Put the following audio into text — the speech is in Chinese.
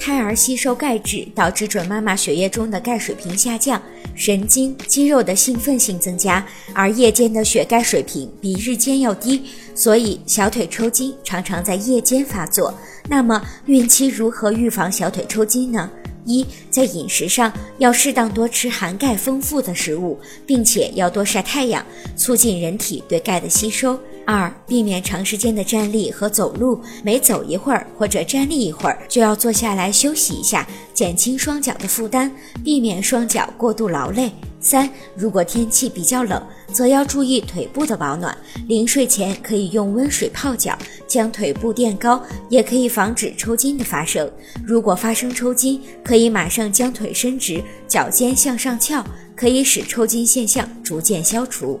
胎儿吸收钙质导致准妈妈血液中的钙水平下降，神经肌肉的兴奋性增加，而夜间的血钙水平比日间要低，所以小腿抽筋常常在夜间发作。那么，孕期如何预防小腿抽筋呢？一，在饮食上要适当多吃含钙丰富的食物，并且要多晒太阳，促进人体对钙的吸收。二，避免长时间的站立和走路，每走一会儿或者站立一会儿，就要坐下来休息一下，减轻双脚的负担，避免双脚过度劳累。三，如果天气比较冷，则要注意腿部的保暖。临睡前可以用温水泡脚，将腿部垫高，也可以防止抽筋的发生。如果发生抽筋，可以马上将腿伸直，脚尖向上翘，可以使抽筋现象逐渐消除。